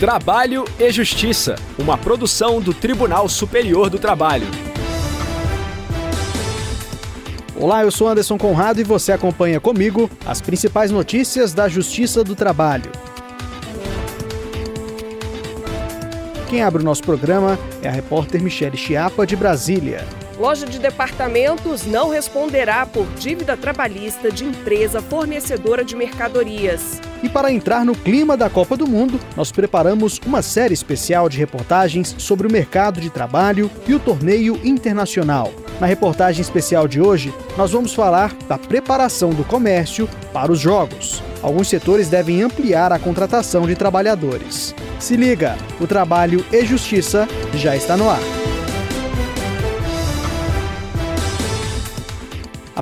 Trabalho e Justiça, uma produção do Tribunal Superior do Trabalho. Olá, eu sou Anderson Conrado e você acompanha comigo as principais notícias da Justiça do Trabalho. Quem abre o nosso programa é a repórter Michele Chiapa, de Brasília. Loja de departamentos não responderá por dívida trabalhista de empresa fornecedora de mercadorias. E para entrar no clima da Copa do Mundo, nós preparamos uma série especial de reportagens sobre o mercado de trabalho e o torneio internacional. Na reportagem especial de hoje, nós vamos falar da preparação do comércio para os jogos. Alguns setores devem ampliar a contratação de trabalhadores. Se liga, o Trabalho e Justiça já está no ar.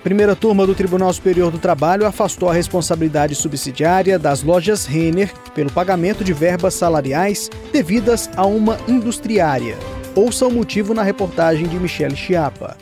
Primeira turma do Tribunal Superior do Trabalho afastou a responsabilidade subsidiária das lojas Renner pelo pagamento de verbas salariais devidas a uma industriária. Ouça o motivo na reportagem de Michele Chiapa.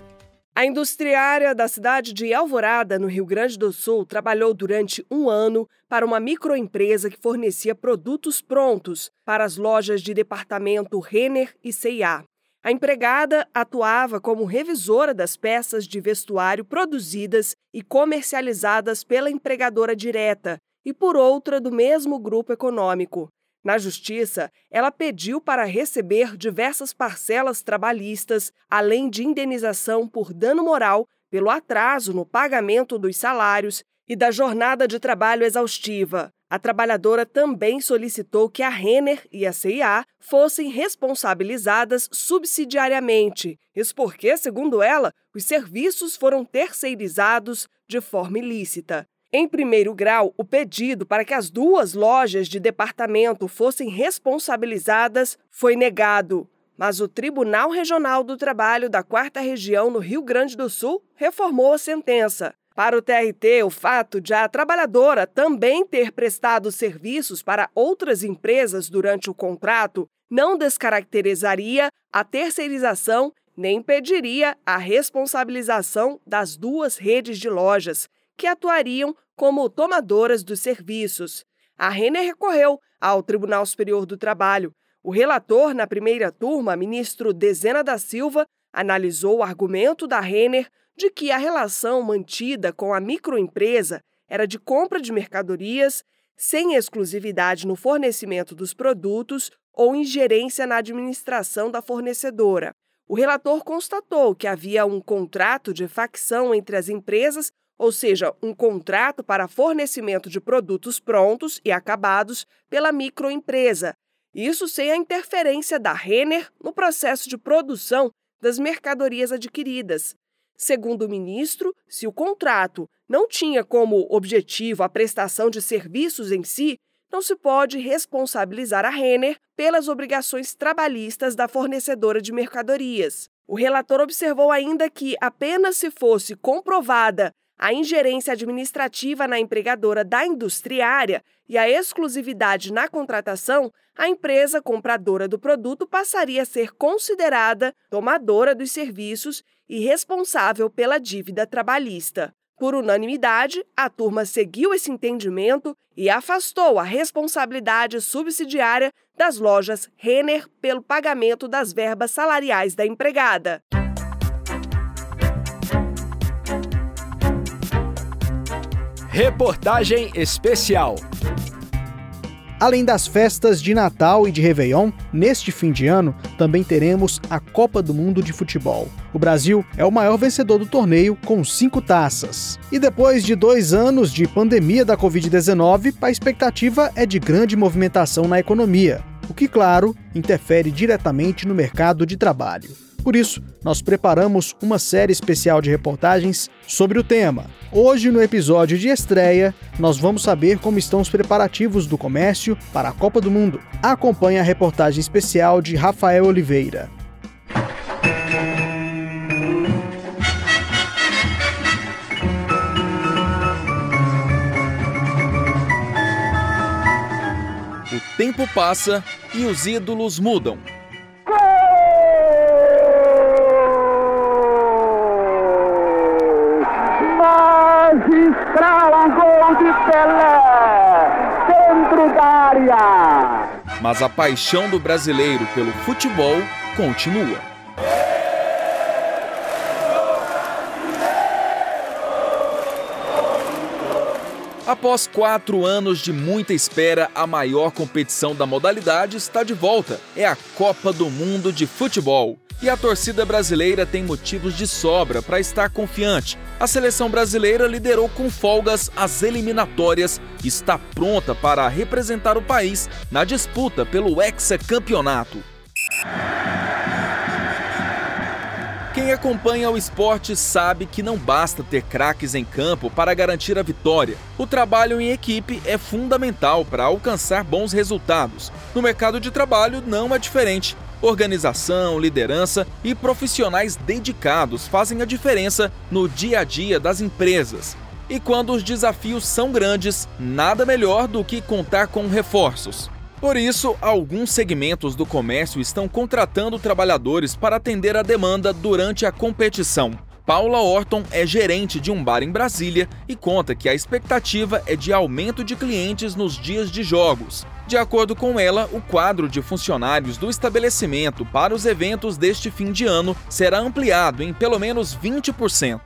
A industriária da cidade de Alvorada, no Rio Grande do Sul, trabalhou durante um ano para uma microempresa que fornecia produtos prontos para as lojas de departamento Renner e C&A. A empregada atuava como revisora das peças de vestuário produzidas e comercializadas pela empregadora direta e por outra do mesmo grupo econômico. Na justiça, ela pediu para receber diversas parcelas trabalhistas, além de indenização por dano moral pelo atraso no pagamento dos salários e da jornada de trabalho exaustiva. A trabalhadora também solicitou que a Renner e a CIA fossem responsabilizadas subsidiariamente, isso porque, segundo ela, os serviços foram terceirizados de forma ilícita. Em primeiro grau, o pedido para que as duas lojas de departamento fossem responsabilizadas foi negado, mas o Tribunal Regional do Trabalho da Quarta Região no Rio Grande do Sul reformou a sentença. Para o TRT, o fato de a trabalhadora também ter prestado serviços para outras empresas durante o contrato não descaracterizaria a terceirização nem impediria a responsabilização das duas redes de lojas, que atuariam como tomadoras dos serviços. A Renner recorreu ao Tribunal Superior do Trabalho. O relator na primeira turma, ministro Dezena da Silva, analisou o argumento da Renner de que a relação mantida com a microempresa era de compra de mercadorias, sem exclusividade no fornecimento dos produtos ou ingerência na administração da fornecedora. O relator constatou que havia um contrato de facção entre as empresas, ou seja, um contrato para fornecimento de produtos prontos e acabados pela microempresa, isso sem a interferência da Renner no processo de produção das mercadorias adquiridas. Segundo o ministro, se o contrato não tinha como objetivo a prestação de serviços em si, não se pode responsabilizar a Renner pelas obrigações trabalhistas da fornecedora de mercadorias. O relator observou ainda que, apenas se fosse comprovada a ingerência administrativa na empregadora da industriária e a exclusividade na contratação, a empresa compradora do produto passaria a ser considerada tomadora dos serviços e responsável pela dívida trabalhista. Por unanimidade, a turma seguiu esse entendimento e afastou a responsabilidade subsidiária das lojas Renner pelo pagamento das verbas salariais da empregada. Reportagem especial. Além das festas de Natal e de Réveillon, neste fim de ano também teremos a Copa do Mundo de Futebol. O Brasil é o maior vencedor do torneio, com cinco taças. E depois de dois anos de pandemia da Covid-19, a expectativa é de grande movimentação na economia, o que, claro, interfere diretamente no mercado de trabalho. Por isso, nós preparamos uma série especial de reportagens sobre o tema. Hoje, no episódio de estreia, nós vamos saber como estão os preparativos do comércio para a Copa do Mundo. Acompanhe a reportagem especial de Rafael Oliveira. O tempo passa e os ídolos mudam. Mas a paixão do brasileiro pelo futebol continua. Após quatro anos de muita espera, a maior competição da modalidade está de volta. É a Copa do Mundo de Futebol. E a torcida brasileira tem motivos de sobra para estar confiante. A seleção brasileira liderou com folgas as eliminatórias e está pronta para representar o país na disputa pelo hexacampeonato. Quem acompanha o esporte sabe que não basta ter craques em campo para garantir a vitória. O trabalho em equipe é fundamental para alcançar bons resultados. No mercado de trabalho não é diferente. Organização, liderança e profissionais dedicados fazem a diferença no dia a dia das empresas. E quando os desafios são grandes, nada melhor do que contar com reforços. Por isso, alguns segmentos do comércio estão contratando trabalhadores para atender a demanda durante a competição. Paula Orton é gerente de um bar em Brasília e conta que a expectativa é de aumento de clientes nos dias de jogos. De acordo com ela, o quadro de funcionários do estabelecimento para os eventos deste fim de ano será ampliado em pelo menos 20%.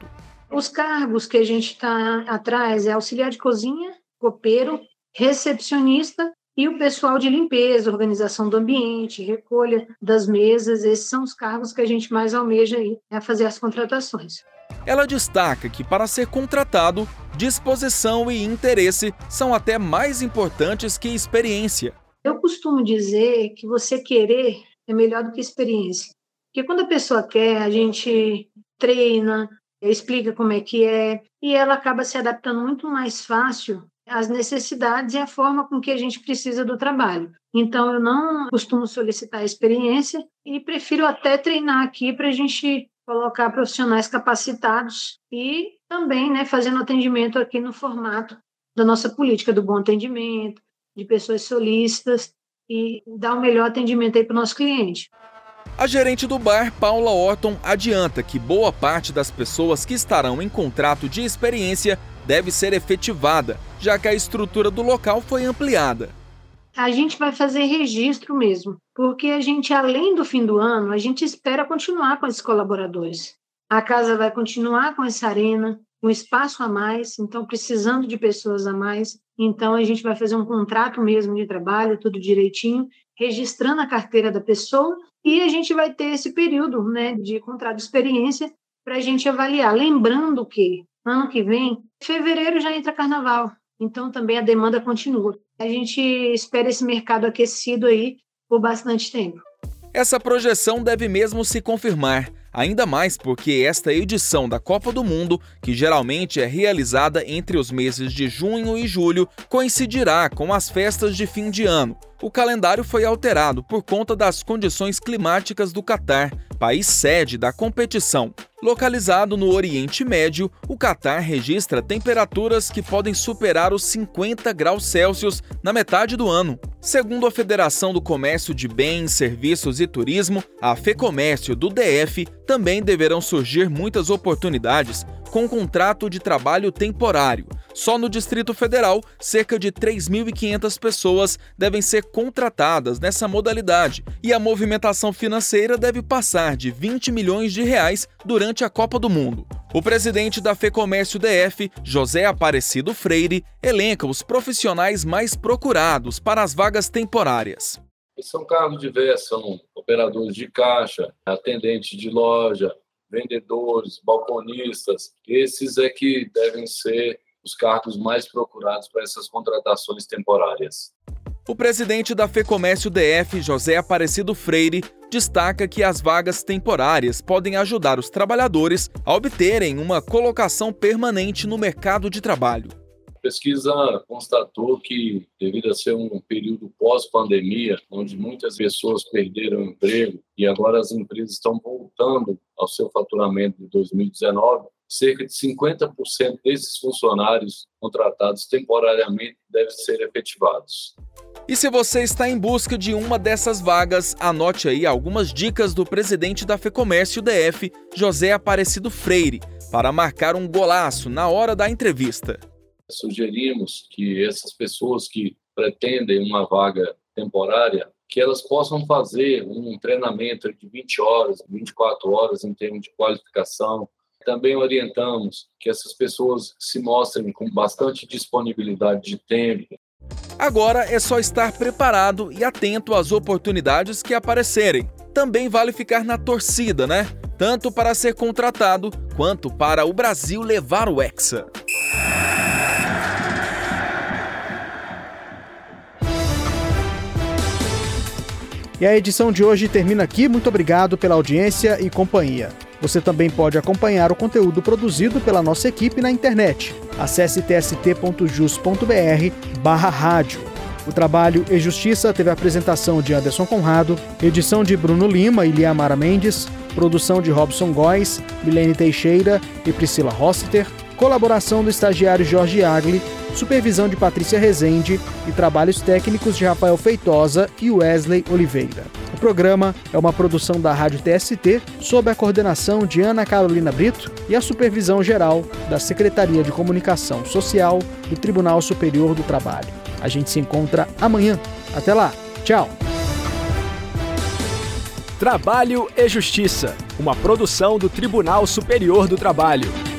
Os cargos que a gente está atrás é auxiliar de cozinha, copeiro, recepcionista e o pessoal de limpeza, organização do ambiente, recolha das mesas, esses são os cargos que a gente mais almeja aí, é fazer as contratações. Ela destaca que para ser contratado, disposição e interesse são até mais importantes que experiência. Eu costumo dizer que você querer é melhor do que experiência. Porque quando a pessoa quer, a gente treina, explica como é que é, e ela acaba se adaptando muito mais fácil as necessidades e a forma com que a gente precisa do trabalho. Então, eu não costumo solicitar experiência e prefiro até treinar aqui para a gente colocar profissionais capacitados e também né, fazendo atendimento aqui no formato da nossa política do bom atendimento, de pessoas solícitas e dar o melhor atendimento aí para o nosso cliente. A gerente do bar, Paula Orton, adianta que boa parte das pessoas que estarão em contrato de experiência deve ser efetivada, já que a estrutura do local foi ampliada. A gente vai fazer registro mesmo, porque a gente, além do fim do ano, a gente espera continuar com esses colaboradores. A casa vai continuar com essa arena, um espaço a mais, então precisando de pessoas a mais. Então a gente vai fazer um contrato mesmo de trabalho, tudo direitinho, registrando a carteira da pessoa e a gente vai ter esse período né, de contrato de experiência para a gente avaliar. Lembrando que ano que vem, fevereiro já entra carnaval, então também a demanda continua. A gente espera esse mercado aquecido aí por bastante tempo. Essa projeção deve mesmo se confirmar, ainda mais porque esta edição da Copa do Mundo, que geralmente é realizada entre os meses de junho e julho, coincidirá com as festas de fim de ano. O calendário foi alterado por conta das condições climáticas do Catar, país sede da competição. Localizado no Oriente Médio, o Catar registra temperaturas que podem superar os 50 graus Celsius na metade do ano. Segundo a Federação do Comércio de Bens, Serviços e Turismo, a FEComércio do DF, também deverão surgir muitas oportunidades com contrato de trabalho temporário. Só no Distrito Federal, cerca de 3.500 pessoas devem ser contratadas nessa modalidade e a movimentação financeira deve passar de 20 milhões de reais durante a Copa do Mundo. O presidente da FEComércio DF, José Aparecido Freire, elenca os profissionais mais procurados para as vagas temporárias. São cargos diversos, são operadores de caixa, atendentes de loja, vendedores, balconistas. Esses é que devem ser os cargos mais procurados para essas contratações temporárias. O presidente da FEComércio DF, José Aparecido Freire, destaca que as vagas temporárias podem ajudar os trabalhadores a obterem uma colocação permanente no mercado de trabalho. A pesquisa constatou que, devido a ser um período pós-pandemia, onde muitas pessoas perderam o emprego e agora as empresas estão voltando ao seu faturamento de 2019, cerca de 50% desses funcionários contratados temporariamente devem ser efetivados. E se você está em busca de uma dessas vagas, anote aí algumas dicas do presidente da FEComércio DF, José Aparecido Freire, para marcar um golaço na hora da entrevista. Sugerimos que essas pessoas que pretendem uma vaga temporária, que elas possam fazer um treinamento de 20 horas, 24 horas em termos de qualificação. Também orientamos que essas pessoas se mostrem com bastante disponibilidade de tempo. Agora é só estar preparado e atento às oportunidades que aparecerem. Também vale ficar na torcida, né? Tanto para ser contratado quanto para o Brasil levar o Hexa. E a edição de hoje termina aqui. Muito obrigado pela audiência e companhia. Você também pode acompanhar o conteúdo produzido pela nossa equipe na internet. Acesse tst.jus.br barra rádio. O trabalho e Justiça teve a apresentação de Anderson Conrado, edição de Bruno Lima e Liamara Mendes, produção de Robson Góes, Milene Teixeira e Priscila Rossiter, colaboração do estagiário Jorge Agli supervisão de Patrícia Rezende e trabalhos técnicos de Rafael Feitosa e Wesley Oliveira. Programa é uma produção da Rádio TST sob a coordenação de Ana Carolina Brito e a supervisão geral da Secretaria de Comunicação Social do Tribunal Superior do Trabalho. A gente se encontra amanhã. Até lá. Tchau. Trabalho e Justiça, uma produção do Tribunal Superior do Trabalho.